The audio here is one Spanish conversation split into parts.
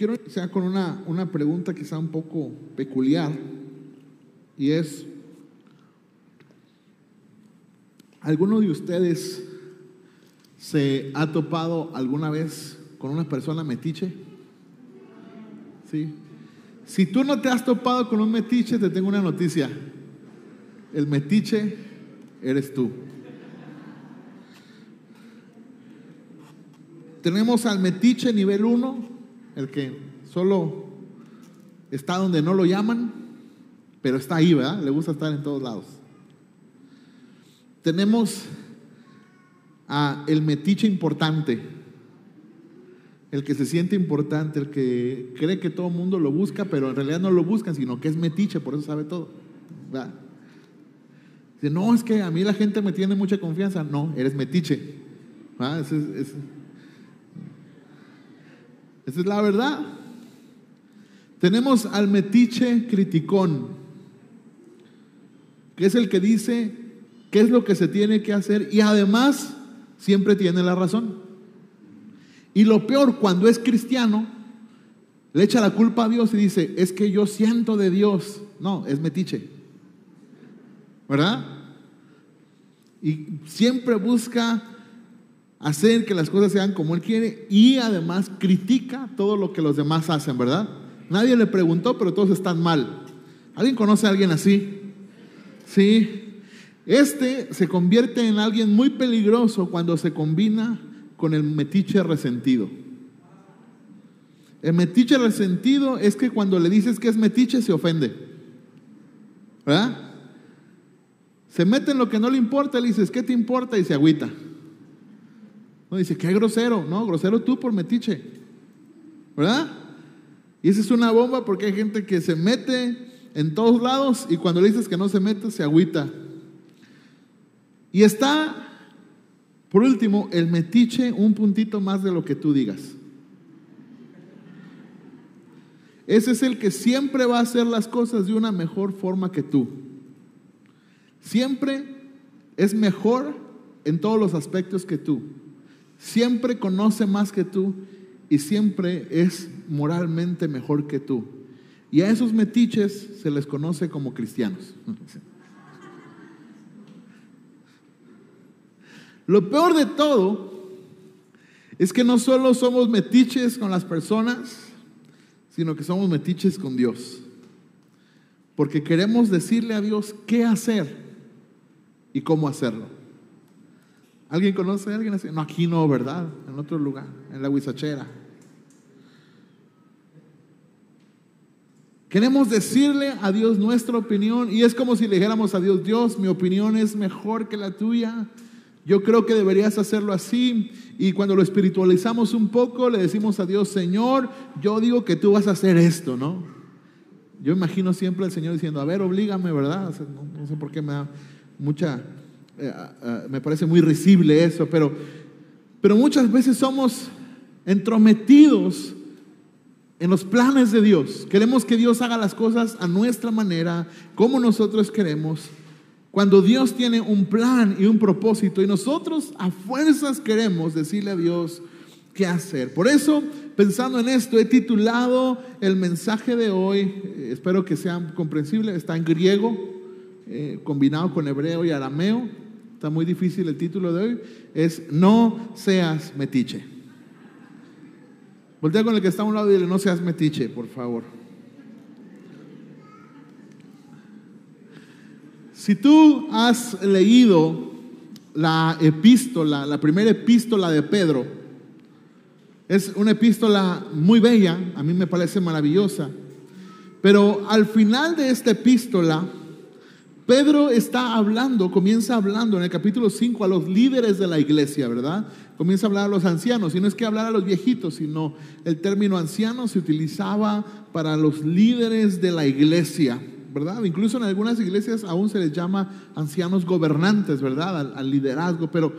quiero iniciar con una, una pregunta quizá un poco peculiar y es, ¿alguno de ustedes se ha topado alguna vez con una persona metiche? Sí. Si tú no te has topado con un metiche, te tengo una noticia. El metiche eres tú. Tenemos al metiche nivel 1, el que solo está donde no lo llaman, pero está ahí, ¿verdad? Le gusta estar en todos lados. Tenemos a el metiche importante, el que se siente importante, el que cree que todo el mundo lo busca, pero en realidad no lo buscan, sino que es metiche, por eso sabe todo. ¿verdad? Dice, no, es que a mí la gente me tiene mucha confianza. No, eres metiche. ¿verdad? Es- esa es la verdad. Tenemos al metiche criticón, que es el que dice qué es lo que se tiene que hacer y además siempre tiene la razón. Y lo peor, cuando es cristiano, le echa la culpa a Dios y dice, es que yo siento de Dios. No, es metiche. ¿Verdad? Y siempre busca hacer que las cosas sean como Él quiere y además critica todo lo que los demás hacen, ¿verdad? Nadie le preguntó, pero todos están mal. ¿Alguien conoce a alguien así? Sí. Este se convierte en alguien muy peligroso cuando se combina con el metiche resentido. El metiche resentido es que cuando le dices que es metiche se ofende. ¿Verdad? Se mete en lo que no le importa, le dices, ¿qué te importa? Y se agüita. No dice, qué grosero. No, grosero tú por metiche. ¿Verdad? Y esa es una bomba porque hay gente que se mete en todos lados y cuando le dices que no se mete, se agüita. Y está, por último, el metiche un puntito más de lo que tú digas. Ese es el que siempre va a hacer las cosas de una mejor forma que tú. Siempre es mejor en todos los aspectos que tú. Siempre conoce más que tú y siempre es moralmente mejor que tú. Y a esos metiches se les conoce como cristianos. Lo peor de todo es que no solo somos metiches con las personas, sino que somos metiches con Dios. Porque queremos decirle a Dios qué hacer y cómo hacerlo. ¿Alguien conoce a alguien así? No, aquí no, ¿verdad? En otro lugar, en la Huizachera. Queremos decirle a Dios nuestra opinión y es como si le dijéramos a Dios, Dios, mi opinión es mejor que la tuya. Yo creo que deberías hacerlo así. Y cuando lo espiritualizamos un poco, le decimos a Dios, Señor, yo digo que tú vas a hacer esto, ¿no? Yo imagino siempre al Señor diciendo, a ver, oblígame, ¿verdad? No sé por qué me da mucha, eh, eh, me parece muy risible eso, pero, pero muchas veces somos entrometidos en los planes de Dios. Queremos que Dios haga las cosas a nuestra manera, como nosotros queremos. Cuando Dios tiene un plan y un propósito y nosotros a fuerzas queremos decirle a Dios qué hacer. Por eso, pensando en esto, he titulado el mensaje de hoy, eh, espero que sea comprensible, está en griego, eh, combinado con hebreo y arameo, está muy difícil el título de hoy, es No seas metiche. Voltea con el que está a un lado y dile, no seas metiche, por favor. Si tú has leído la epístola, la primera epístola de Pedro, es una epístola muy bella, a mí me parece maravillosa, pero al final de esta epístola, Pedro está hablando, comienza hablando en el capítulo 5 a los líderes de la iglesia, ¿verdad? Comienza a hablar a los ancianos, y no es que hablar a los viejitos, sino el término anciano se utilizaba para los líderes de la iglesia, ¿verdad? Incluso en algunas iglesias aún se les llama ancianos gobernantes, ¿verdad? Al, liderazgo, pero,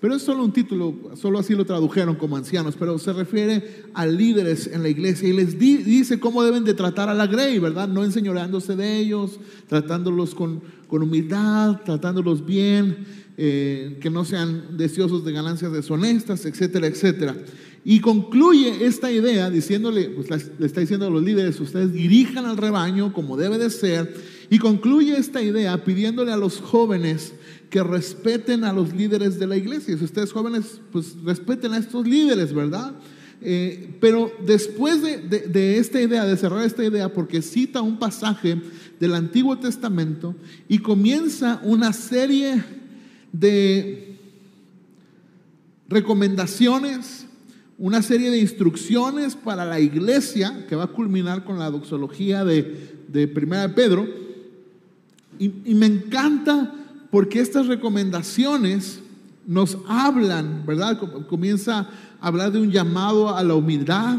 pero es solo un título, solo así lo tradujeron como ancianos, pero se refiere a líderes en la iglesia y les di- dice cómo deben de tratar a la grey, ¿verdad? No enseñoreándose de ellos, tratándolos con, con humildad, tratándolos bien, eh, que no sean deseosos de ganancias deshonestas, etcétera, etcétera. Y concluye esta idea diciéndole, pues le está diciendo a los líderes, ustedes dirijan al rebaño como debe de ser. Y concluye esta idea pidiéndole a los jóvenes que respeten a los líderes de la iglesia. Si ustedes jóvenes, pues respeten a estos líderes, ¿verdad? Eh, pero después de, de, esta idea, de cerrar esta idea, porque cita un pasaje del Antiguo Testamento y comienza una serie de recomendaciones, una serie de instrucciones para la iglesia que va a culminar con la doxología de, de Primera de Pedro. Y, y me encanta porque estas recomendaciones nos hablan, ¿verdad? Comienza a hablar de un llamado a la humildad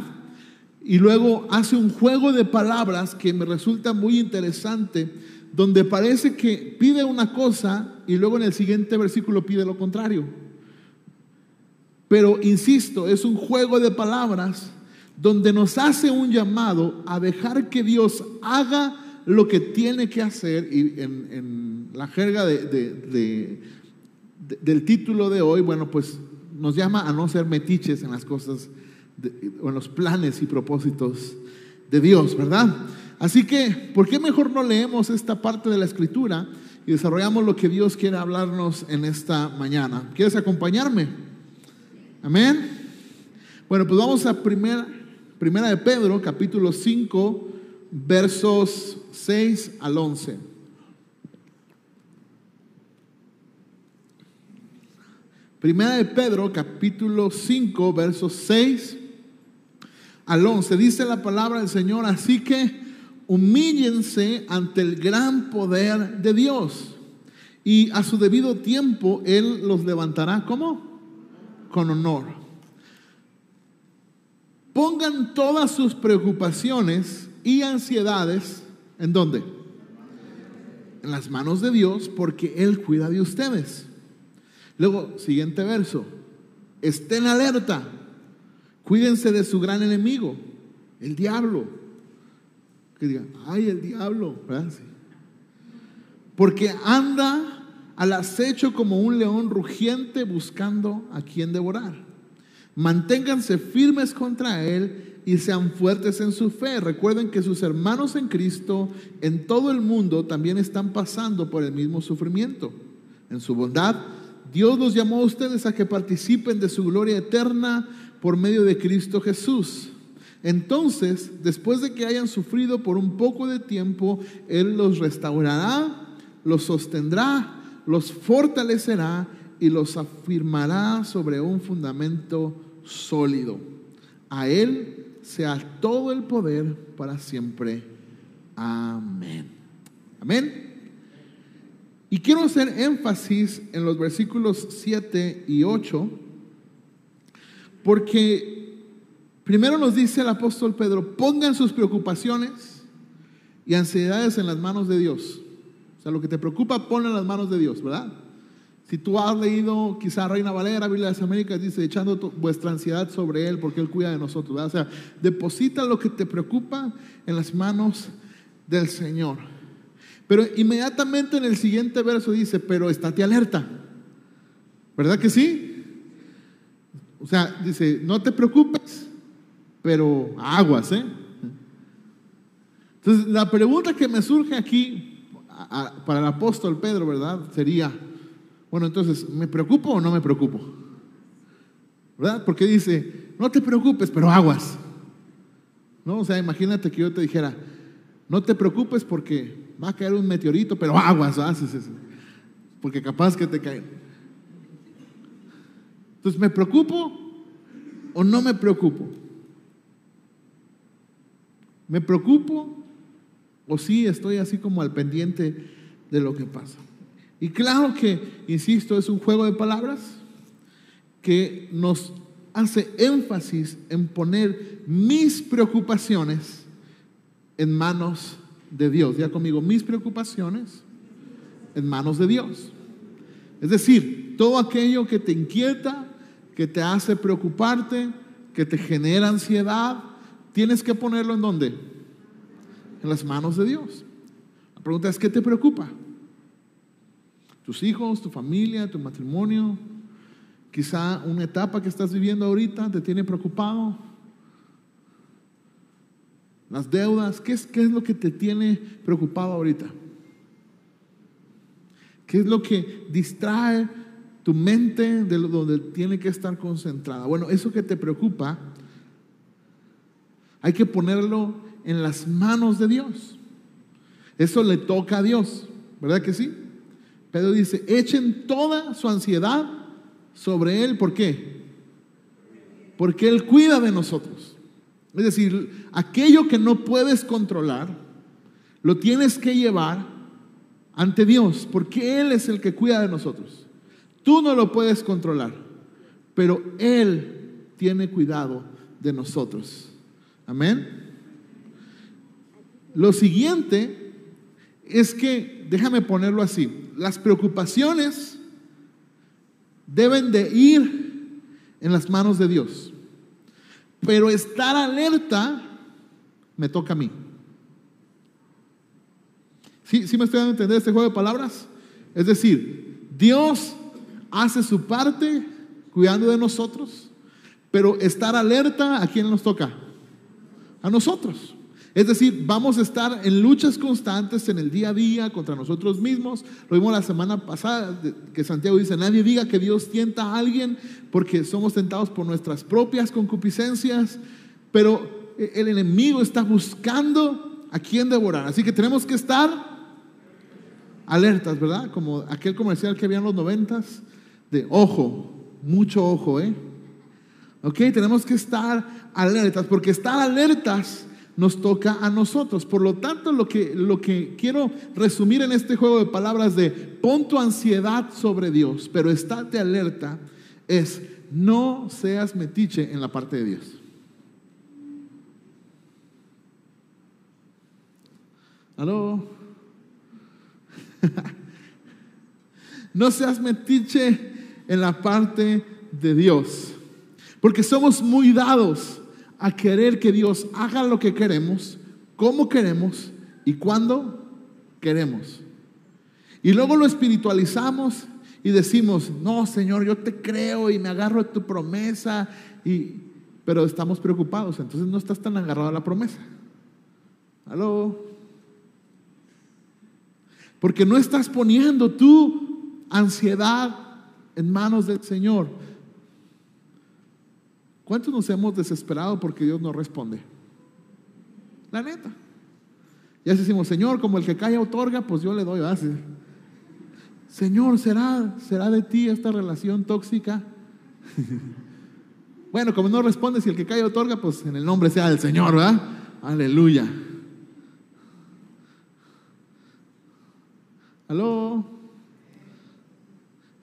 y luego hace un juego de palabras que me resulta muy interesante, donde parece que pide una cosa y luego en el siguiente versículo pide lo contrario. Pero insisto, es un juego de palabras donde nos hace un llamado a dejar que Dios haga lo que tiene que hacer y en, la jerga de del título de hoy, bueno, pues nos llama a no ser metiches en las cosas en los planes y propósitos de Dios, ¿verdad? Así que, ¿por qué mejor no leemos esta parte de la escritura y desarrollamos lo que Dios quiere hablarnos en esta mañana? ¿Quieres acompañarme? Amén. Bueno, pues vamos a primera, primera de Pedro, capítulo 5, versos 6 al 11. Primera de Pedro, capítulo 5, versos 6 al 11. Dice la palabra del Señor, así que humíllense ante el gran poder de Dios y a su debido tiempo Él los levantará como con honor. Pongan todas sus preocupaciones y ansiedades en dónde? En las manos de Dios porque Él cuida de ustedes. Luego, siguiente verso. Estén alerta. Cuídense de su gran enemigo, el diablo. Que digan, ay, el diablo. Porque anda al acecho como un león rugiente buscando a quien devorar. Manténganse firmes contra él y sean fuertes en su fe. Recuerden que sus hermanos en Cristo en todo el mundo también están pasando por el mismo sufrimiento. En su bondad Dios los llamó a ustedes a que participen de su gloria eterna por medio de Cristo Jesús. Entonces, después de que hayan sufrido por un poco de tiempo, Él los restaurará, los sostendrá, los fortalecerá y los afirmará sobre un fundamento sólido. A Él sea todo el poder para siempre. Amén. Amén. Y quiero hacer énfasis en los versículos 7 y 8, porque primero nos dice el apóstol Pedro, pongan sus preocupaciones y ansiedades en las manos de Dios. O sea, lo que te preocupa, ponlo en las manos de Dios, ¿verdad? Si tú has leído quizá Reina Valera, Biblia de las Américas, dice, echando vuestra ansiedad sobre Él porque Él cuida de nosotros. O sea, deposita lo que te preocupa en las manos del Señor. Pero inmediatamente en el siguiente verso dice, pero estate alerta. ¿Verdad que sí? O sea, dice, no te preocupes, pero aguas, ¿eh? Entonces, la pregunta que me surge aquí para el apóstol Pedro, ¿verdad? Sería, bueno, entonces, ¿me preocupo o no me preocupo? ¿Verdad? Porque dice, no te preocupes, pero aguas. ¿No? O sea, imagínate que yo te dijera, no te preocupes porque va a caer un meteorito, pero aguas, haces porque capaz que te cae. Entonces, ¿me preocupo o no me preocupo? ¿Me preocupo o sí estoy así como al pendiente de lo que pasa? Y claro que, insisto, es un juego de palabras que nos hace énfasis en poner mis preocupaciones en manos de Dios. Ya conmigo, mis preocupaciones en manos de Dios. Es decir, todo aquello que te inquieta, que te hace preocuparte, que te genera ansiedad, tienes que ponerlo en dónde? En las manos de Dios. La pregunta es, ¿qué te preocupa? ¿Tus hijos, tu familia, tu matrimonio? Quizá una etapa que estás viviendo ahorita te tiene preocupado. Las deudas, ¿qué es, qué es lo que te tiene preocupado ahorita? ¿Qué es lo que distrae tu mente de donde tiene que estar concentrada? Bueno, eso que te preocupa, hay que ponerlo en las manos de Dios. Eso le toca a Dios, ¿verdad que sí? Pedro dice, echen toda su ansiedad sobre Él. ¿Por qué? Porque Él cuida de nosotros. Es decir, aquello que no puedes controlar, lo tienes que llevar ante Dios, porque Él es el que cuida de nosotros. Tú no lo puedes controlar, pero Él tiene cuidado de nosotros. Amén. Lo siguiente es que, déjame ponerlo así, las preocupaciones deben de ir en las manos de Dios. Pero estar alerta me toca a mí. ¿Sí, ¿Sí me estoy dando a entender este juego de palabras? Es decir, Dios hace su parte cuidando de nosotros, pero estar alerta, ¿a quién nos toca? A nosotros. Es decir, vamos a estar en luchas constantes en el día a día contra nosotros mismos. Lo vimos la semana pasada, que Santiago dice, nadie diga que Dios tienta a alguien porque somos tentados por nuestras propias concupiscencias, pero el enemigo está buscando a quién devorar. Así que tenemos que estar alertas, ¿verdad? Como aquel comercial que había en los noventas, de ojo, mucho ojo, ¿eh? Ok, tenemos que estar alertas, porque estar alertas nos toca a nosotros. Por lo tanto, lo que, lo que quiero resumir en este juego de palabras de pon tu ansiedad sobre Dios, pero estate alerta, es no seas metiche en la parte de Dios. ¿Aló? no seas metiche en la parte de Dios, porque somos muy dados a querer que Dios haga lo que queremos, como queremos y cuando queremos. Y luego lo espiritualizamos y decimos, no, Señor, yo te creo y me agarro a tu promesa, y, pero estamos preocupados, entonces no estás tan agarrado a la promesa. ¿Aló? Porque no estás poniendo tu ansiedad en manos del Señor. ¿Cuántos nos hemos desesperado porque Dios no responde? La neta. Ya decimos, Señor, como el que calla otorga, pues yo le doy. base. Señor, ¿será, ¿será de ti esta relación tóxica? bueno, como no responde, si el que calla otorga, pues en el nombre sea del Señor, ¿verdad? Aleluya. ¿Aló?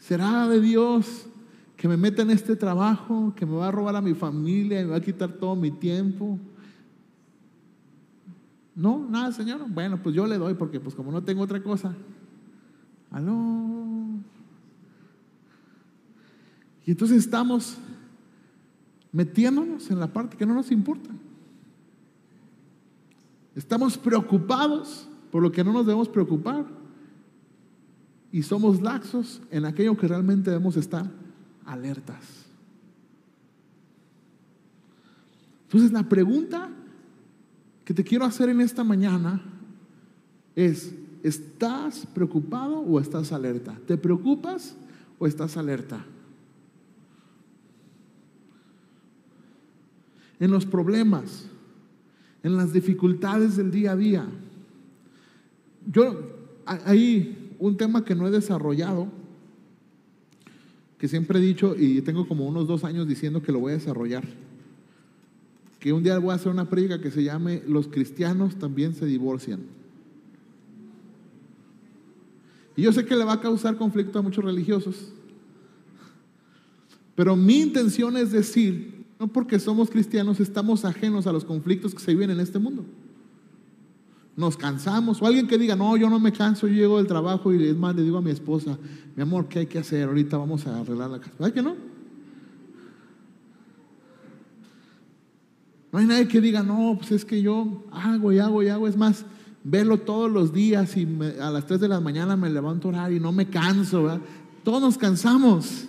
¿Será de Dios que me meta en este trabajo, que me va a robar a mi familia me va a quitar todo mi tiempo. No, nada, Señor. Bueno, pues yo le doy porque pues como no tengo otra cosa. Aló. Y entonces estamos metiéndonos en la parte que no nos importa. Estamos preocupados por lo que no nos debemos preocupar. Y somos laxos en aquello que realmente debemos estar alertas. Entonces la pregunta que te quiero hacer en esta mañana es, ¿estás preocupado o estás alerta? ¿Te preocupas o estás alerta? En los problemas, en las dificultades del día a día. Yo, hay un tema que no he desarrollado, que siempre he dicho y tengo como unos dos años diciendo que lo voy a desarrollar. Que un día voy a hacer una prédica que se llame Los cristianos también se divorcian. Y yo sé que le va a causar conflicto a muchos religiosos. Pero mi intención es decir, no porque somos cristianos estamos ajenos a los conflictos que se viven en este mundo nos cansamos, o alguien que diga, no, yo no me canso, yo llego del trabajo y es más, le digo a mi esposa, mi amor, ¿qué hay que hacer? Ahorita vamos a arreglar la casa. ¿Hay que no? No hay nadie que diga, no, pues es que yo hago y hago y hago. Es más, verlo todos los días y a las 3 de la mañana me levanto a orar y no me canso. Todos nos cansamos.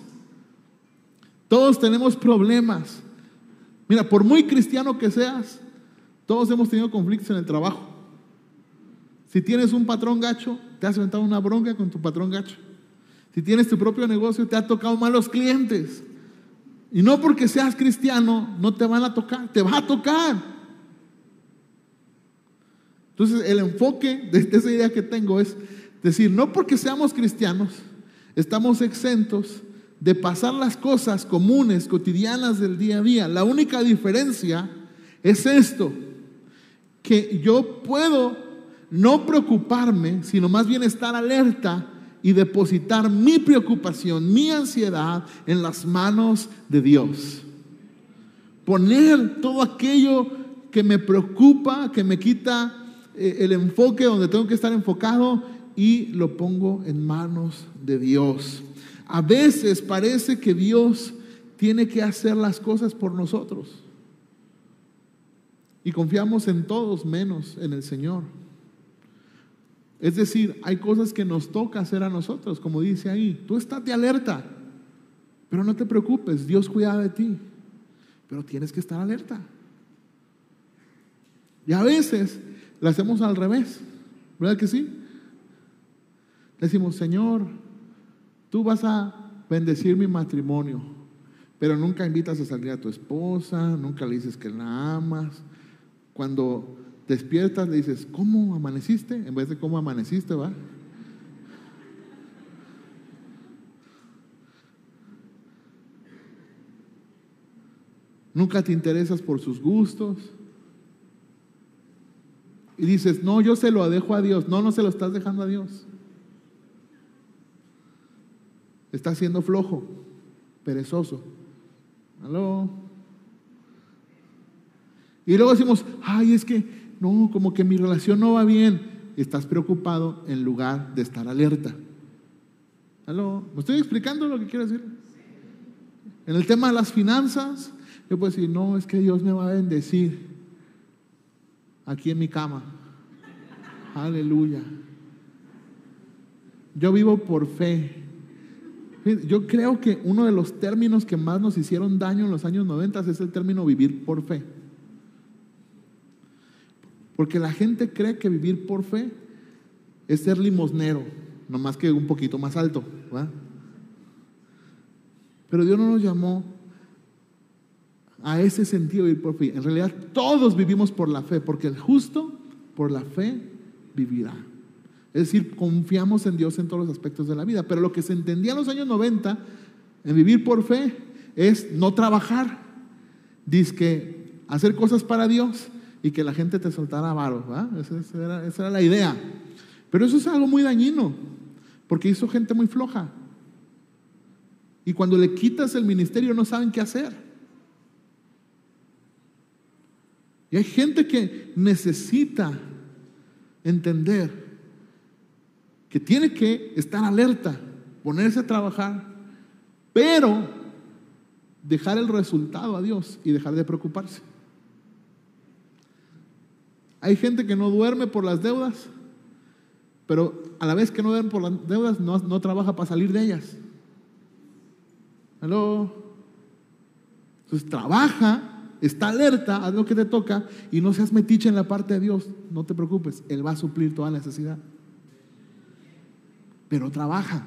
Todos tenemos problemas. Mira, por muy cristiano que seas, todos hemos tenido conflictos en el trabajo. Si tienes un patrón gacho, te has aventado una bronca con tu patrón gacho. Si tienes tu propio negocio, te ha tocado malos clientes. Y no porque seas cristiano, no te van a tocar, te va a tocar. Entonces, el enfoque de esa idea que tengo es decir, no porque seamos cristianos, estamos exentos de pasar las cosas comunes, cotidianas del día a día. La única diferencia es esto, que yo puedo no preocuparme, sino más bien estar alerta y depositar mi preocupación, mi ansiedad en las manos de Dios. Poner todo aquello que me preocupa, que me quita eh, el enfoque donde tengo que estar enfocado y lo pongo en manos de Dios. A veces parece que Dios tiene que hacer las cosas por nosotros. Y confiamos en todos menos en el Señor. Es decir, hay cosas que nos toca hacer a nosotros, como dice ahí. Tú estate alerta, pero no te preocupes, Dios cuida de ti. Pero tienes que estar alerta. Y a veces lo hacemos al revés, ¿verdad que sí? Decimos, Señor, tú vas a bendecir mi matrimonio, pero nunca invitas a salir a tu esposa, nunca le dices que la amas. Cuando despiertas, le dices, ¿cómo amaneciste? En vez de cómo amaneciste, ¿va? Nunca te interesas por sus gustos. Y dices, no, yo se lo dejo a Dios. No, no se lo estás dejando a Dios. Estás siendo flojo, perezoso. ¿Aló? Y luego decimos, ay, es que no, como que mi relación no va bien. Estás preocupado en lugar de estar alerta. ¿Aló? ¿Me estoy explicando lo que quiero decir? En el tema de las finanzas, yo puedo decir, no, es que Dios me va a bendecir aquí en mi cama. Aleluya. Yo vivo por fe. Yo creo que uno de los términos que más nos hicieron daño en los años 90 es el término vivir por fe. Porque la gente cree que vivir por fe es ser limosnero, no más que un poquito más alto. Pero Dios no nos llamó a ese sentido de vivir por fe. En realidad todos vivimos por la fe, porque el justo por la fe vivirá. Es decir, confiamos en Dios en todos los aspectos de la vida. Pero lo que se entendía en los años 90 en vivir por fe es no trabajar, dice que hacer cosas para Dios y que la gente te soltara varos. Esa, era, esa era la idea. Pero eso es algo muy dañino, porque hizo gente muy floja. Y cuando le quitas el ministerio no saben qué hacer. Y hay gente que necesita entender que tiene que estar alerta, ponerse a trabajar, pero dejar el resultado a Dios y dejar de preocuparse. Hay gente que no duerme por las deudas, pero a la vez que no duerme por las deudas, no, trabaja para salir de ellas. ¿Aló? Entonces trabaja, está alerta, haz lo que te toca y no seas metiche en la parte de Dios. No te preocupes, Él va a suplir toda necesidad. Pero trabaja.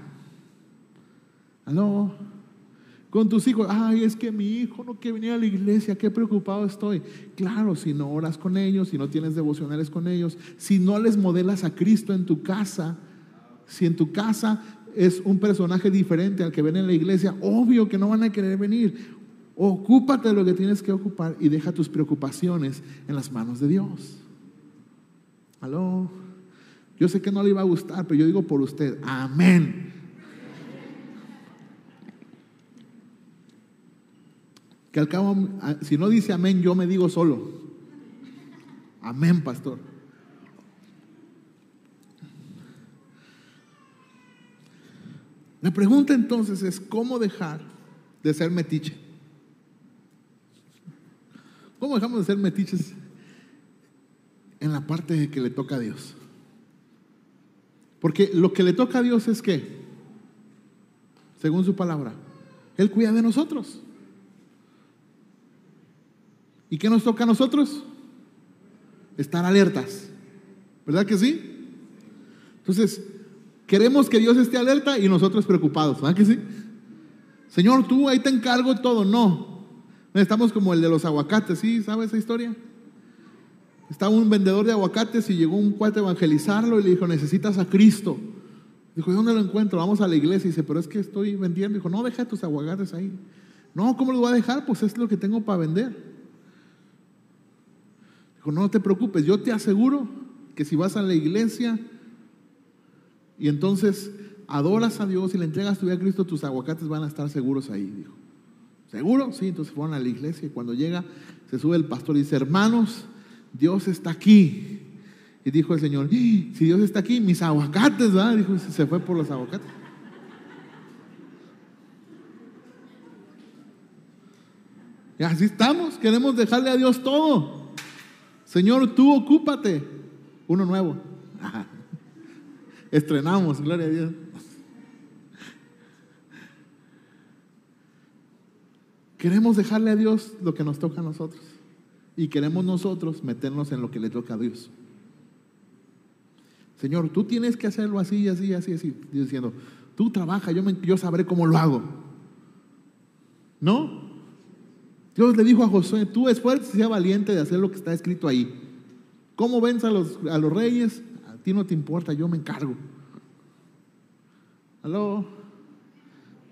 ¿Aló? Con tus hijos. Ay, es que mi hijo no quiere venir a la iglesia, qué preocupado estoy. Claro, si no oras con ellos, si no tienes devocionales con ellos, si no les modelas a Cristo en tu casa, si en tu casa es un personaje diferente al que ven en la iglesia, obvio que no van a querer venir. Ocúpate de lo que tienes que ocupar y deja tus preocupaciones en las manos de Dios. Aló. Yo sé que no le iba a gustar, pero yo digo por usted, amén. Que al cabo, si no dice amén, yo me digo solo. Amén, pastor. La pregunta entonces es, ¿cómo dejar de ser metiche? ¿Cómo dejamos de ser metiches en la parte que le toca a Dios? Porque lo que le toca a Dios es que, según su palabra, Él cuida de nosotros. ¿Y qué nos toca a nosotros? Estar alertas. ¿Verdad que sí? Entonces, queremos que Dios esté alerta y nosotros preocupados. ¿Verdad que sí? Señor, tú ahí te encargo todo. No. Estamos como el de los aguacates, ¿sí? ¿Sabes esa historia? Estaba un vendedor de aguacates y llegó un cuate a evangelizarlo y le dijo, necesitas a Cristo. Dijo, ¿dónde lo encuentro? Vamos a la iglesia. Y dice, pero es que estoy vendiendo. Dijo, no, deja tus aguacates ahí. No, ¿cómo los voy a dejar? Pues es lo que tengo para vender. Dijo, no te preocupes, yo te aseguro que si vas a la iglesia y entonces adoras a Dios y le entregas tu vida a Cristo, tus aguacates van a estar seguros ahí, dijo. ¿Seguro? Sí, entonces fueron a la iglesia y cuando llega se sube el pastor y dice, hermanos, Dios está aquí. Y dijo el Señor, ¡Ah! si Dios está aquí, mis aguacates, ¿verdad? Dijo, se fue por los aguacates. Y así estamos, queremos dejarle a Dios todo. Señor, tú ocúpate. Uno nuevo. Estrenamos, gloria a Dios. Queremos dejarle a Dios lo que nos toca a nosotros. Y queremos nosotros meternos en lo que le toca a Dios. Señor, tú tienes que hacerlo así, así, así, así. Diciendo, tú trabaja, yo, yo sabré cómo lo hago. ¿No? Dios le dijo a Josué, tú esfuerzo y sea valiente de hacer lo que está escrito ahí. ¿Cómo vence a los, a los reyes? A ti no te importa, yo me encargo. ¿Aló?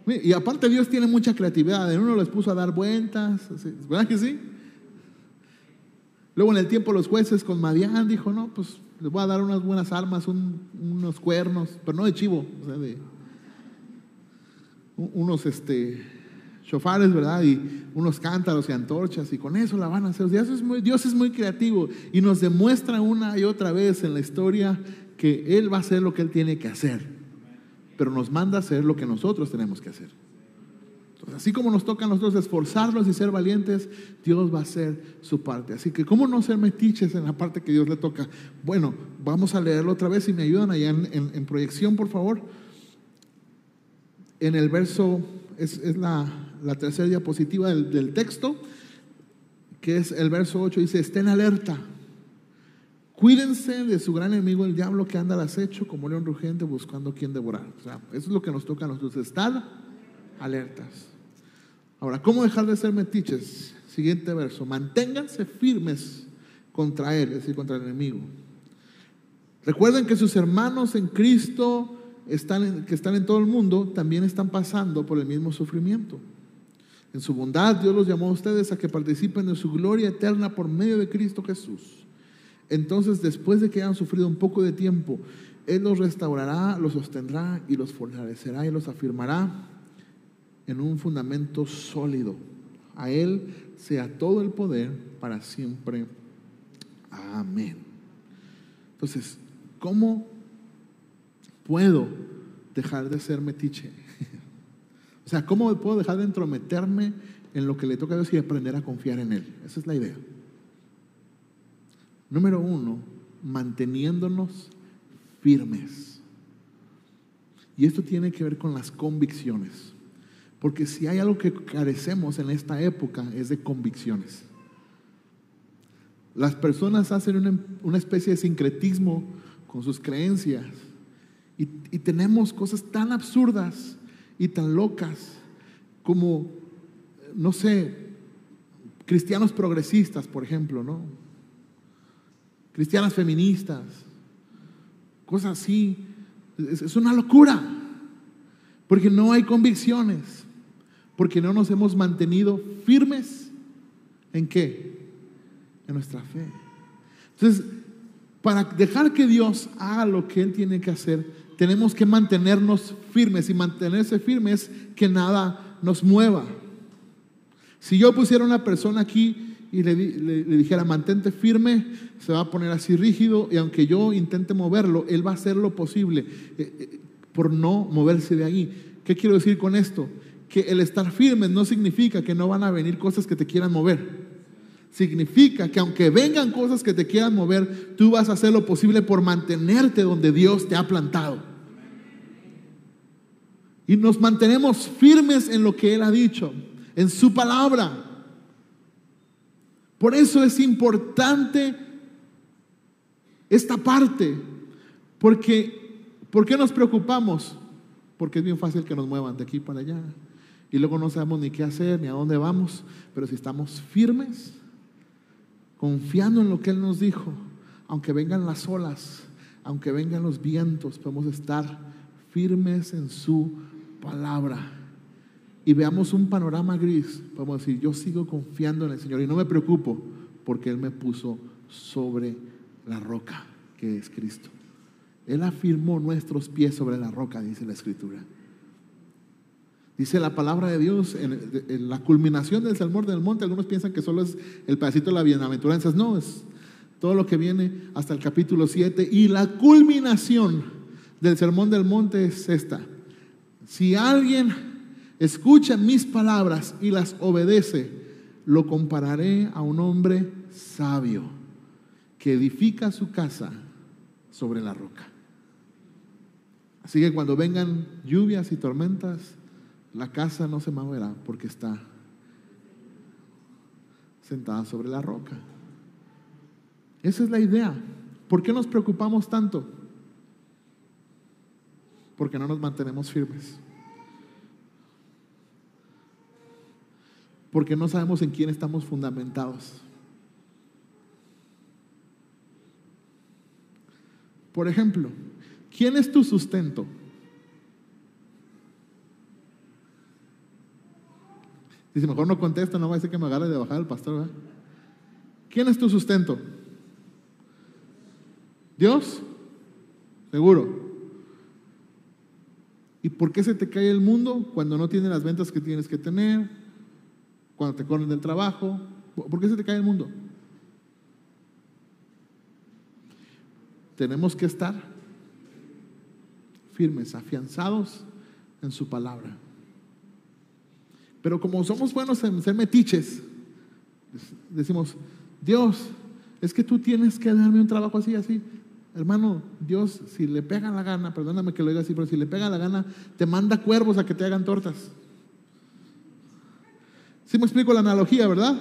Y aparte Dios tiene mucha creatividad. En uno les puso a dar vueltas. ¿Verdad que sí? Luego en el tiempo los jueces con Madián dijo, no, pues les voy a dar unas buenas armas, unos cuernos, pero no de chivo, o sea, de unos este, chofares, ¿verdad? Y unos cántaros y antorchas, y con eso la van a hacer. Dios es, muy, Dios es muy creativo y nos demuestra una y otra vez en la historia que Él va a hacer lo que Él tiene que hacer, pero nos manda a hacer lo que nosotros tenemos que hacer. Entonces, así como nos toca a nosotros esforzarnos y ser valientes, Dios va a hacer su parte. Así que, ¿cómo no ser metiches en la parte que Dios le toca? Bueno, vamos a leerlo otra vez y me ayudan allá en, proyección, por favor. En el verso, es, la, tercera diapositiva del, del texto, que es el verso 8, dice, estén alerta. Cuídense de su gran enemigo, el diablo que anda al acecho como león rugente buscando quien devorar. O sea, eso es lo que nos toca a nosotros, estar alertas. Ahora, ¿cómo dejar de ser metiches? Siguiente verso. Manténganse firmes contra él, es decir, contra el enemigo. Recuerden que sus hermanos en Cristo que están en todo el mundo también están pasando por el mismo sufrimiento. En su bondad Dios los llamó a ustedes a que participen de su gloria eterna por medio de Cristo Jesús. Entonces, después de que hayan sufrido un poco de tiempo, Él los restaurará, los sostendrá y los fortalecerá y los afirmará en un fundamento sólido. A Él sea todo el poder para siempre. Amén. Entonces, ¿cómo puedo dejar de ser metiche? o sea, ¿cómo puedo dejar de entrometerme en lo que le toca a Dios y aprender a confiar en Él? Esa es la idea. Número uno, manteniéndonos firmes. Y esto tiene que ver con las convicciones. Porque si hay algo que carecemos en esta época es de convicciones. Las personas hacen una, especie de sincretismo con sus creencias y, tenemos cosas tan absurdas y tan locas como, no sé, cristianos progresistas, por ejemplo, ¿no? Cristianas feministas, cosas así. es una locura, porque no hay convicciones. Porque no nos hemos mantenido firmes en qué? En nuestra fe. Entonces, para dejar que Dios haga lo que Él tiene que hacer, tenemos que mantenernos firmes y mantenerse firmes que nada nos mueva. Si yo pusiera una persona aquí y le, dijera, mantente firme, se va a poner así rígido y aunque yo intente moverlo, Él va a hacer lo posible eh, eh, por no moverse de ahí. ¿Qué quiero decir con esto? que el estar firmes no significa que no van a venir cosas que te quieran mover. Significa que aunque vengan cosas que te quieran mover, tú vas a hacer lo posible por mantenerte donde Dios te ha plantado. Y nos mantenemos firmes en lo que Él ha dicho, en su palabra. Por eso es importante esta parte, porque ¿por qué nos preocupamos? Porque es bien fácil que nos muevan de aquí para allá y luego no sabemos ni qué hacer ni a dónde vamos, pero si estamos firmes, confiando en lo que Él nos dijo, aunque vengan las olas, aunque vengan los vientos, podemos estar firmes en su palabra y veamos un panorama gris, podemos decir, yo sigo confiando en el Señor y no me preocupo porque Él me puso sobre la roca que es Cristo. Él afirmó nuestros pies sobre la roca, dice la Escritura. Dice la palabra de Dios en, la culminación del Sermón del Monte. Algunos piensan que solo es el pedacito de la bienaventuranzas. No, es todo lo que viene hasta el capítulo 7. Y la culminación del Sermón del Monte es esta. Si alguien escucha mis palabras y las obedece, lo compararé a un hombre sabio que edifica su casa sobre la roca. Así que cuando vengan lluvias y tormentas, la casa no se moverá porque está sentada sobre la roca. Esa es la idea. ¿Por qué nos preocupamos tanto? Porque no nos mantenemos firmes. Porque no sabemos en quién estamos fundamentados. Por ejemplo, ¿quién es tu sustento? si mejor no contesta, no va a decir que me agarre de bajar el pastor. ¿Quién es tu sustento? ¿Dios? Seguro. ¿Y por qué se te cae el mundo cuando no tienes las ventas que tienes que tener? Cuando te corren del trabajo. ¿Por qué se te cae el mundo? Tenemos que estar firmes, afianzados en su palabra. Pero como somos buenos en ser metiches, decimos, Dios, es que tú tienes que darme un trabajo así, así. Hermano, Dios, si le pega la gana, perdóname que lo diga así, pero si le pega la gana, te manda cuervos a que te hagan tortas. Si me explico la analogía, ¿verdad?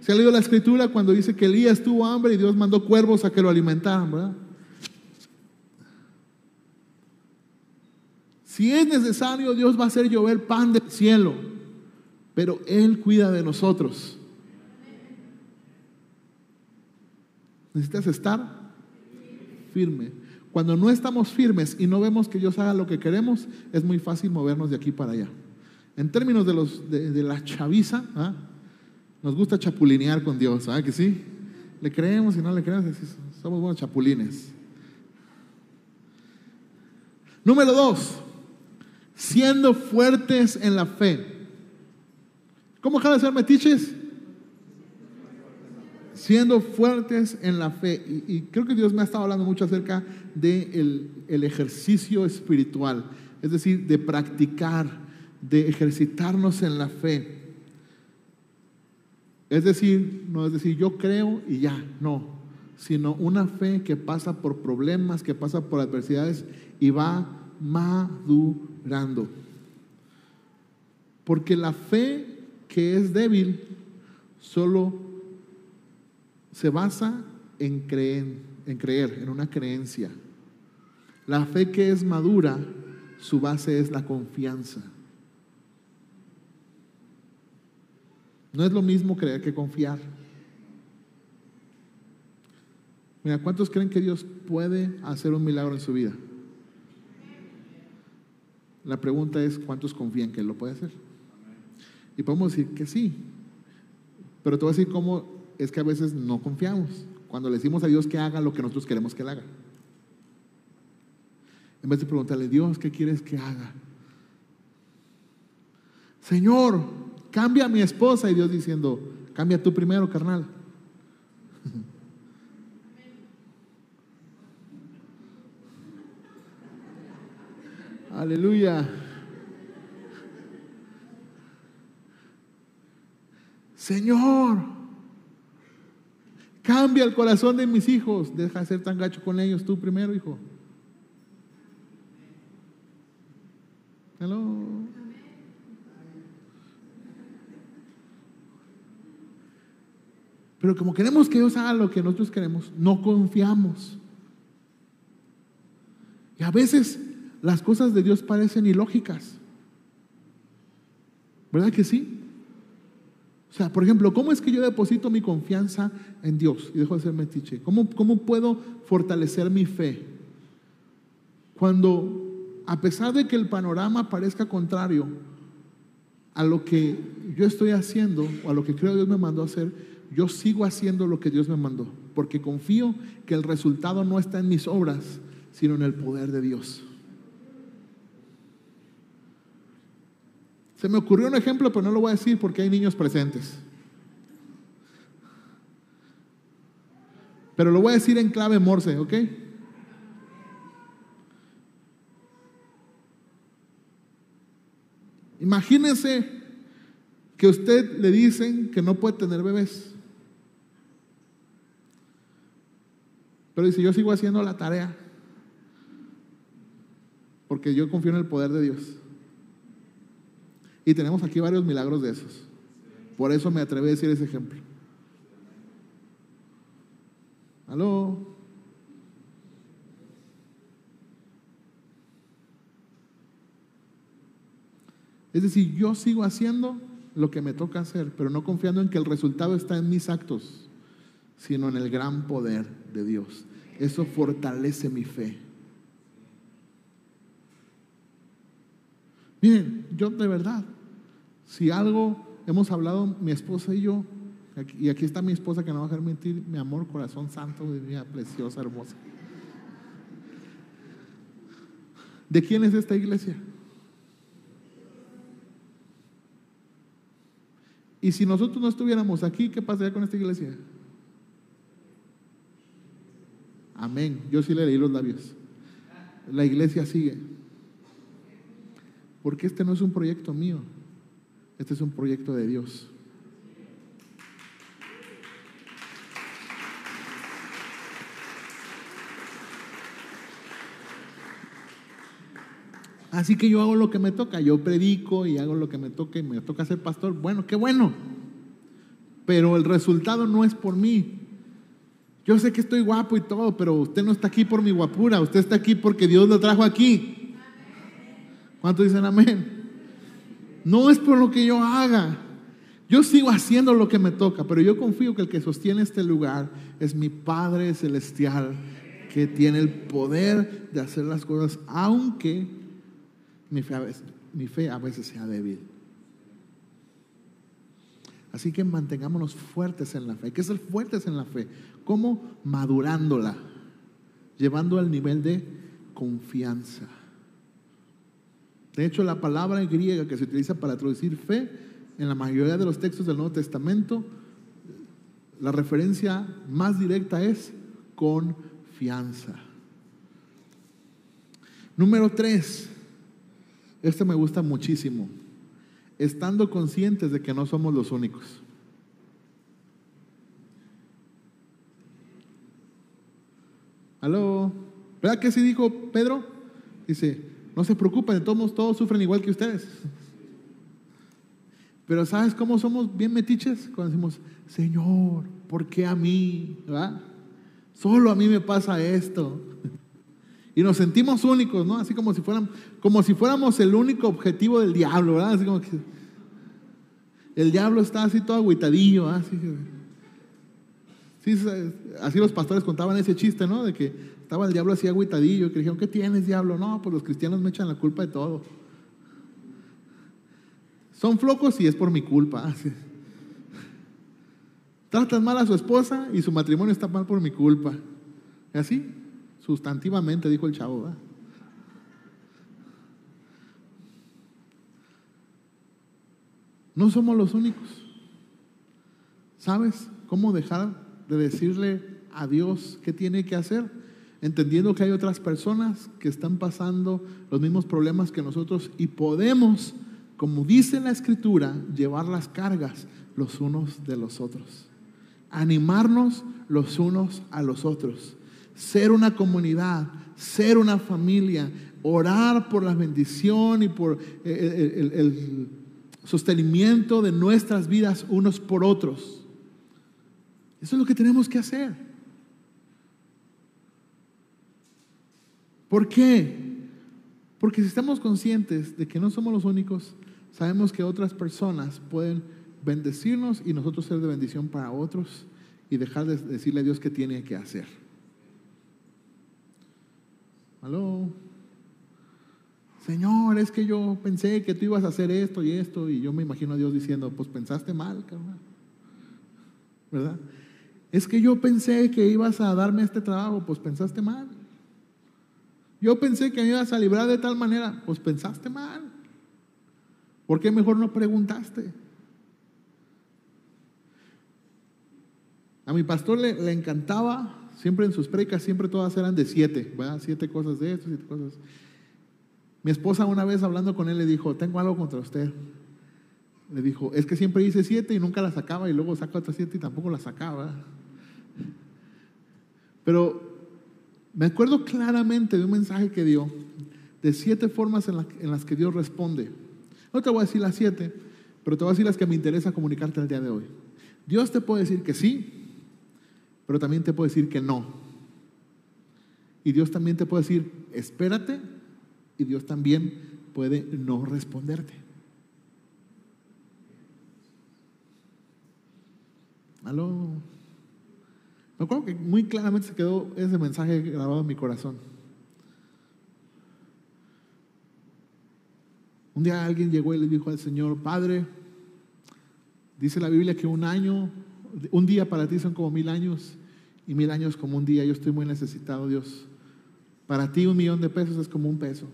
Se ha leído la escritura cuando dice que Elías tuvo hambre y Dios mandó cuervos a que lo alimentaran, ¿verdad? Si es necesario, Dios va a hacer llover pan del cielo pero Él cuida de nosotros. Necesitas estar firme. Cuando no estamos firmes y no vemos que Dios haga lo que queremos, es muy fácil movernos de aquí para allá. En términos de, los, de, la chaviza, ¿ah? nos gusta chapulinear con Dios, ¿sabes que sí? Le creemos y no le creemos, somos buenos chapulines. Número dos, siendo fuertes en la fe. ¿Cómo dejar de ser metiches? Siendo fuertes en la fe. Y, creo que Dios me ha estado hablando mucho acerca del de ejercicio espiritual, es decir, de practicar, de ejercitarnos en la fe. Es decir, no es decir yo creo y ya, no, sino una fe que pasa por problemas, que pasa por adversidades y va madurando. Porque la fe que es débil solo se basa en creer, en creer, en una creencia. La fe que es madura, su base es la confianza. No es lo mismo creer que confiar. Mira, ¿cuántos creen que Dios puede hacer un milagro en su vida? La pregunta es, ¿cuántos confían que Él lo puede hacer? Y podemos decir que sí. Pero te voy a decir cómo es que a veces no confiamos. Cuando le decimos a Dios que haga lo que nosotros queremos que Él haga. En vez de preguntarle, Dios, ¿qué quieres que haga? Señor, cambia a mi esposa. Y Dios diciendo, cambia tú primero, carnal. Aleluya. Señor, cambia el corazón de mis hijos. Deja de ser tan gacho con ellos tú primero, hijo. Pero como queremos que Dios haga lo que nosotros queremos, no confiamos. Y a veces las cosas de Dios parecen ilógicas. ¿Verdad que sí? O sea, por ejemplo, ¿cómo es que yo deposito mi confianza en Dios y dejo de ser metiche? ¿Cómo, ¿Cómo puedo fortalecer mi fe? Cuando, a pesar de que el panorama parezca contrario a lo que yo estoy haciendo o a lo que creo Dios me mandó a hacer, yo sigo haciendo lo que Dios me mandó, porque confío que el resultado no está en mis obras, sino en el poder de Dios. Se me ocurrió un ejemplo, pero no lo voy a decir porque hay niños presentes. Pero lo voy a decir en clave morse, ¿ok? Imagínense que usted le dicen que no puede tener bebés. Pero dice, yo sigo haciendo la tarea. Porque yo confío en el poder de Dios. Y tenemos aquí varios milagros de esos. Por eso me atreví a decir ese ejemplo. ¿Aló? Es decir, yo sigo haciendo lo que me toca hacer, pero no confiando en que el resultado está en mis actos, sino en el gran poder de Dios. Eso fortalece mi fe. Miren, yo de verdad, si algo hemos hablado mi esposa y yo, y aquí está mi esposa que no va a dejar mentir, mi amor, corazón santo, mi preciosa, hermosa. ¿De quién es esta iglesia? Y si nosotros no estuviéramos aquí, ¿qué pasaría con esta iglesia? Amén. Yo sí le leí los labios. La iglesia sigue. Porque este no es un proyecto mío. Este es un proyecto de Dios. Así que yo hago lo que me toca, yo predico y hago lo que me toca y me toca ser pastor. Bueno, qué bueno. Pero el resultado no es por mí. Yo sé que estoy guapo y todo, pero usted no está aquí por mi guapura, usted está aquí porque Dios lo trajo aquí. ¿Cuántos dicen amén? No es por lo que yo haga. Yo sigo haciendo lo que me toca, pero yo confío que el que sostiene este lugar es mi Padre Celestial, que tiene el poder de hacer las cosas, aunque mi fe a veces, sea débil. Así que mantengámonos fuertes en la fe. ¿Qué es el fuertes en la fe? ¿Cómo? Madurándola, llevando al nivel de confianza. De hecho, la palabra griega que se utiliza para traducir fe en la mayoría de los textos del Nuevo Testamento, la referencia más directa es confianza. Número tres, este me gusta muchísimo, estando conscientes de que no somos los únicos. ¿Aló? ¿Verdad que sí dijo Pedro? Dice, no se preocupen, todos, todos sufren igual que ustedes. Pero ¿sabes cómo somos bien metiches? Cuando decimos, Señor, ¿por qué a mí? Solo a mí me pasa esto. Y nos sentimos únicos, ¿no? Así como si, fueran, como si fuéramos el único objetivo del diablo, ¿verdad? Así como que el diablo está así todo agüitadillo, así, así los pastores contaban ese chiste, ¿no? De que estaba el diablo así agüitadillo, que dijeron, ¿qué tienes, diablo? No, pues los cristianos me echan la culpa de todo. Son flocos y es por mi culpa. Tratan mal a su esposa y su matrimonio está mal por mi culpa. Y así, sustantivamente, dijo el chavo. No somos los únicos. ¿Sabes cómo dejar de decirle a Dios qué tiene que hacer? Entendiendo que hay otras personas que están pasando los mismos problemas que nosotros y podemos, como dice la escritura, llevar las cargas los unos de los otros, animarnos los unos a los otros, ser una comunidad, ser una familia, orar por la bendición y por eh, eh, el, el sostenimiento de nuestras vidas unos por otros. Eso es lo que tenemos que hacer. ¿Por qué? Porque si estamos conscientes de que no somos los únicos, sabemos que otras personas pueden bendecirnos y nosotros ser de bendición para otros y dejar de decirle a Dios qué tiene que hacer. Aló. Señor, es que yo pensé que tú ibas a hacer esto y esto, y yo me imagino a Dios diciendo, pues pensaste mal, carnal. ¿Verdad? Es que yo pensé que ibas a darme este trabajo, pues pensaste mal. Yo pensé que me ibas a librar de tal manera, pues pensaste mal. ¿Por qué mejor no preguntaste? A mi pastor le, encantaba, siempre en sus precas, siempre todas eran de siete. Siete cosas de esto, siete cosas. Mi esposa una vez hablando con él le dijo, tengo algo contra usted. Le dijo, es que siempre dice siete y nunca la sacaba y luego saca otras siete y tampoco la sacaba. Pero me acuerdo claramente de un mensaje que dio de siete formas en, las que Dios responde. No te voy a decir las siete, pero te voy a decir las que me interesa comunicarte el día de hoy. Dios te puede decir que sí, pero también te puede decir que no. Y Dios también te puede decir, espérate, y Dios también puede no responderte. Aló. Me acuerdo que muy claramente se quedó ese mensaje grabado en mi corazón. Un día alguien llegó y le dijo al Señor, Padre, dice la Biblia que un año un día para ti son como mil años y mil años como un día. Yo estoy muy necesitado, Dios. Para ti un millón de pesos es como un peso.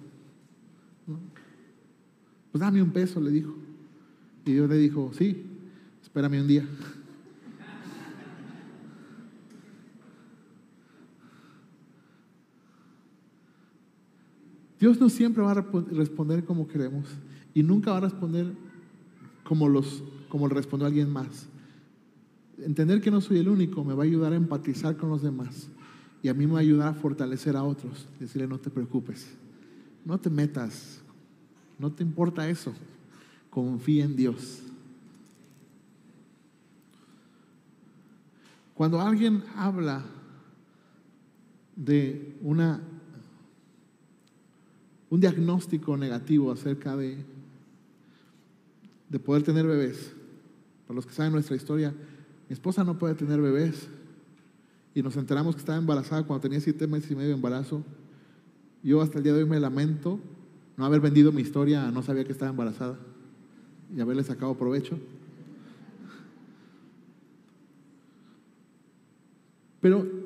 Pues dame un peso, le dijo. Y Dios le dijo, sí, espérame un día. Dios no siempre va a responder como queremos y nunca va a responder como, los, como le respondió alguien más entender que no soy el único me va a ayudar a empatizar con los demás y a mí me va a ayudar a fortalecer a otros. Decirle, no te preocupes, no te metas, no te importa eso, confía en Dios. Cuando alguien habla de una, un diagnóstico negativo acerca de, de poder tener bebés, para los que saben nuestra historia, mi esposa no puede tener bebés. Y nos enteramos que estaba embarazada cuando tenía siete meses y medio de embarazo. Yo hasta el día de hoy me lamento no haber vendido mi historia, no sabía que estaba embarazada y haberle sacado provecho. Pero,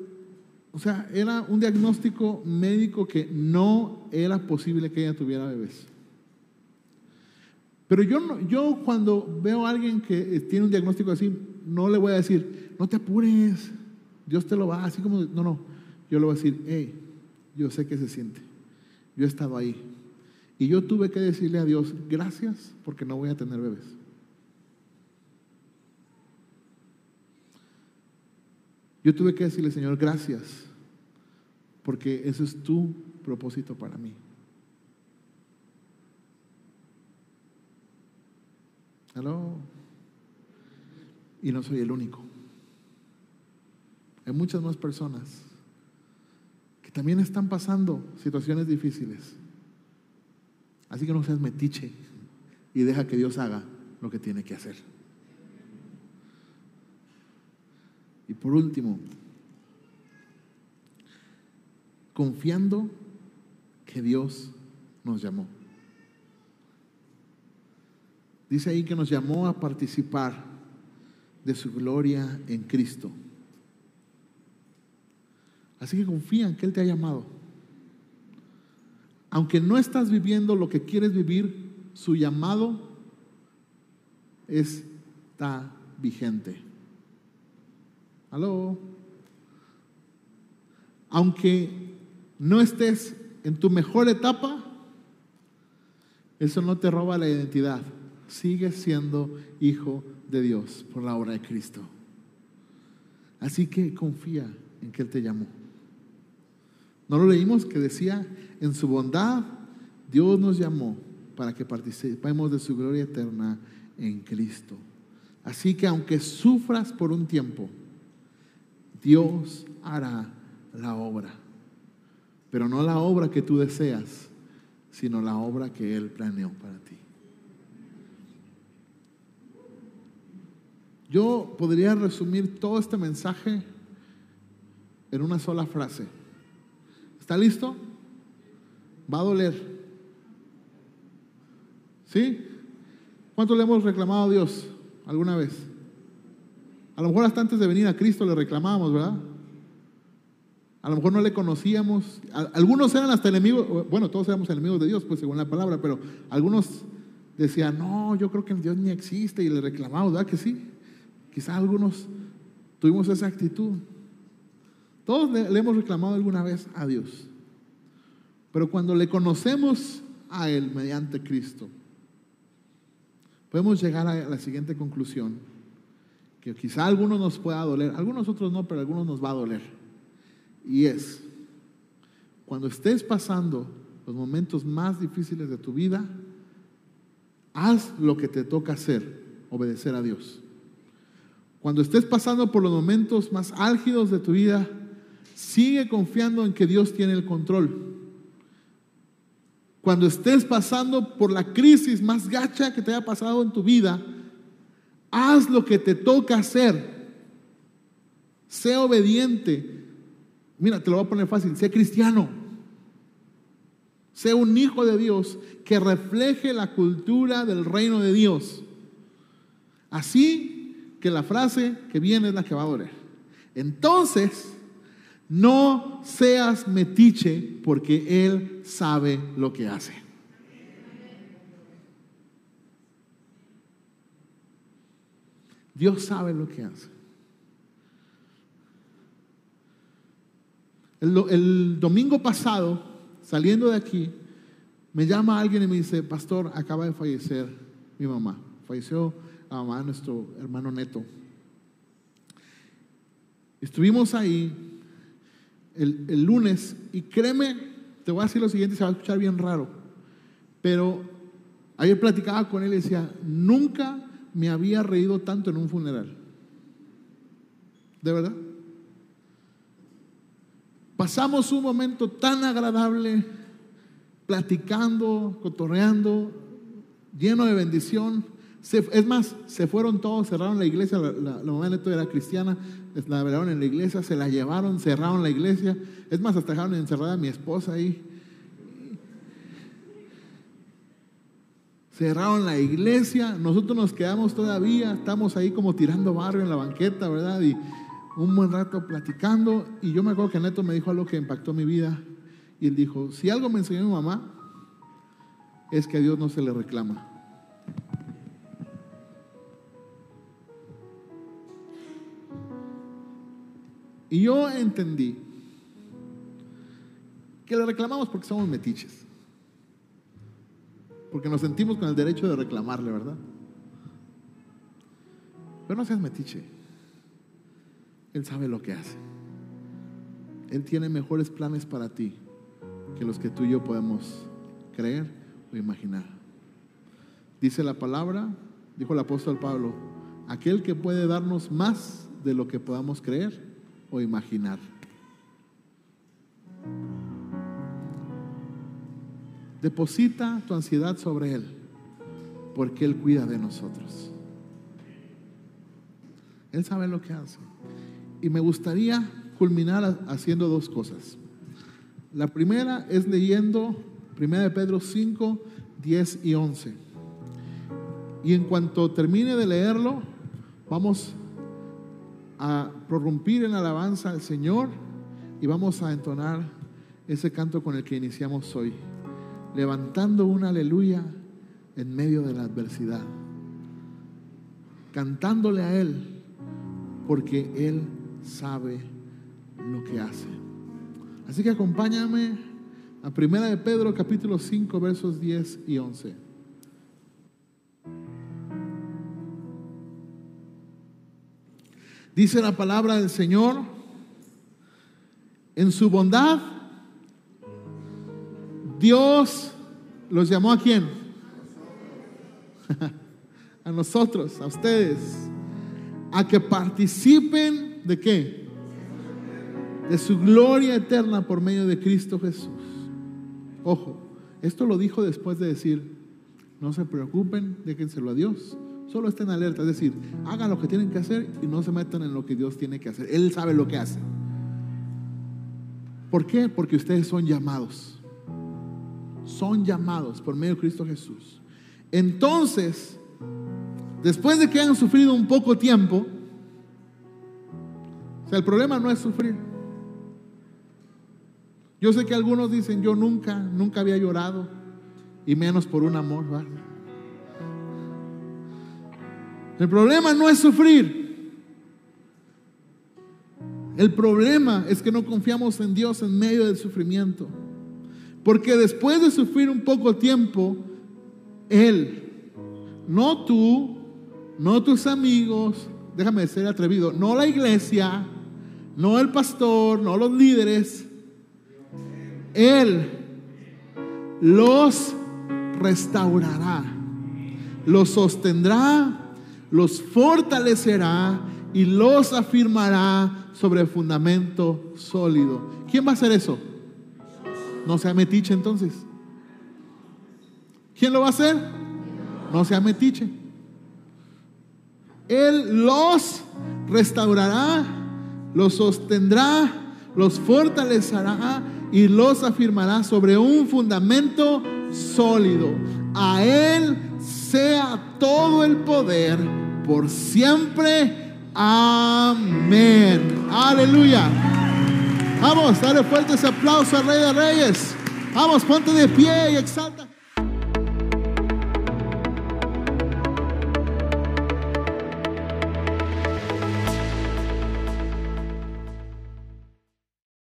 o sea, era un diagnóstico médico que no era posible que ella tuviera bebés. Pero yo, yo cuando veo a alguien que tiene un diagnóstico así, no le voy a decir, no te apures, Dios te lo va, así como, no, no, yo le voy a decir, hey, yo sé que se siente, yo he estado ahí. Y yo tuve que decirle a Dios, gracias porque no voy a tener bebés. Yo tuve que decirle, Señor, gracias, porque ese es tu propósito para mí. Hello y no soy el único. Hay muchas más personas que también están pasando situaciones difíciles. Así que no seas metiche y deja que Dios haga lo que tiene que hacer. Y por último, confiando que Dios nos llamó. Dice ahí que nos llamó a participar de su gloria en Cristo. Así que confía en que Él te ha llamado. Aunque no estás viviendo lo que quieres vivir, su llamado está vigente. Aló. Aunque no estés en tu mejor etapa, eso no te roba la identidad. Sigues siendo hijo de Dios por la obra de Cristo. Así que confía en que Él te llamó. ¿No lo leímos que decía, en su bondad Dios nos llamó para que participemos de su gloria eterna en Cristo? Así que aunque sufras por un tiempo, Dios hará la obra. Pero no la obra que tú deseas, sino la obra que Él planeó para ti. Yo podría resumir todo este mensaje en una sola frase. ¿Está listo? Va a doler. ¿Sí? ¿Cuánto le hemos reclamado a Dios alguna vez? A lo mejor hasta antes de venir a Cristo le reclamábamos, ¿verdad? A lo mejor no le conocíamos. Algunos eran hasta enemigos, bueno, todos éramos enemigos de Dios, pues según la palabra, pero algunos decían, no, yo creo que Dios ni existe y le reclamamos, ¿verdad que sí? Quizá algunos tuvimos esa actitud. Todos le, le hemos reclamado alguna vez a Dios. Pero cuando le conocemos a Él mediante Cristo, podemos llegar a la siguiente conclusión, que quizá algunos nos pueda doler, algunos otros no, pero algunos nos va a doler. Y es, cuando estés pasando los momentos más difíciles de tu vida, haz lo que te toca hacer, obedecer a Dios. Cuando estés pasando por los momentos más álgidos de tu vida, sigue confiando en que Dios tiene el control. Cuando estés pasando por la crisis más gacha que te haya pasado en tu vida, haz lo que te toca hacer. Sé obediente. Mira, te lo voy a poner fácil. Sé cristiano. Sé un hijo de Dios que refleje la cultura del reino de Dios. Así que la frase que viene es la que va a doler. Entonces, no seas metiche porque Él sabe lo que hace. Dios sabe lo que hace. El, domingo pasado, saliendo de aquí, me llama alguien y me dice, pastor, acaba de fallecer mi mamá. Falleció la mamá de nuestro hermano Neto. Estuvimos ahí el, lunes y créeme, te voy a decir lo siguiente, se va a escuchar bien raro, pero ayer platicaba con él y decía, nunca me había reído tanto en un funeral. ¿De verdad? Pasamos un momento tan agradable, platicando, cotorreando, lleno de bendición es más, se fueron todos, cerraron la iglesia, la, mamá de Neto era cristiana, la velaron en la iglesia, se la llevaron, cerraron la iglesia. Es más, hasta dejaron encerrada a mi esposa ahí. Cerraron la iglesia, nosotros nos quedamos todavía, estamos ahí como tirando barrio en la banqueta, ¿verdad? Y un buen rato platicando. Y yo me acuerdo que Neto me dijo algo que impactó mi vida. Y él dijo, si algo me enseñó mi mamá, es que a Dios no se le reclama. Y yo entendí que le reclamamos porque somos metiches. Porque nos sentimos con el derecho de reclamarle, ¿verdad? Pero no seas metiche. Él sabe lo que hace. Él tiene mejores planes para ti que los que tú y yo podemos creer o imaginar. Dice la palabra, dijo el apóstol Pablo, aquel que puede darnos más de lo que podamos creer o imaginar. Deposita tu ansiedad sobre Él, porque Él cuida de nosotros. Él sabe lo que hace. Y me gustaría culminar haciendo dos cosas. La primera es leyendo 1 de Pedro 5, 10 y 11. Y en cuanto termine de leerlo, vamos a prorrumpir en alabanza al Señor y vamos a entonar ese canto con el que iniciamos hoy, levantando una aleluya en medio de la adversidad, cantándole a Él, porque Él sabe lo que hace. Así que acompáñame a Primera de Pedro capítulo 5 versos 10 y 11. Dice la palabra del Señor, en su bondad, Dios los llamó a quién? a nosotros, a ustedes, a que participen de qué? de su gloria eterna por medio de Cristo Jesús. Ojo, esto lo dijo después de decir, no se preocupen, déjenselo a Dios. Solo estén alerta, es decir, hagan lo que tienen que hacer y no se metan en lo que Dios tiene que hacer. Él sabe lo que hace. ¿Por qué? Porque ustedes son llamados. Son llamados por medio de Cristo Jesús. Entonces, después de que hayan sufrido un poco tiempo, el problema no es sufrir. Yo sé que algunos dicen, yo nunca, nunca había llorado, y menos por un amor. El problema no es sufrir. El problema es que no confiamos en Dios en medio del sufrimiento. Porque después de sufrir un poco tiempo, Él, no tú, no tus amigos, déjame ser atrevido, no la iglesia, no el pastor, no los líderes, Él los restaurará, los sostendrá, los fortalecerá y los afirmará sobre fundamento sólido. ¿Quién va a hacer eso? No sea metiche entonces. ¿Quién lo va a hacer? No sea metiche. Él los restaurará, los sostendrá, los fortalecerá y los afirmará sobre un fundamento sólido. A Él sea todo el poder por siempre. Amén. Aleluya. Vamos, dale fuerte ese aplauso al Rey de Reyes. Vamos, ponte de pie y exalta.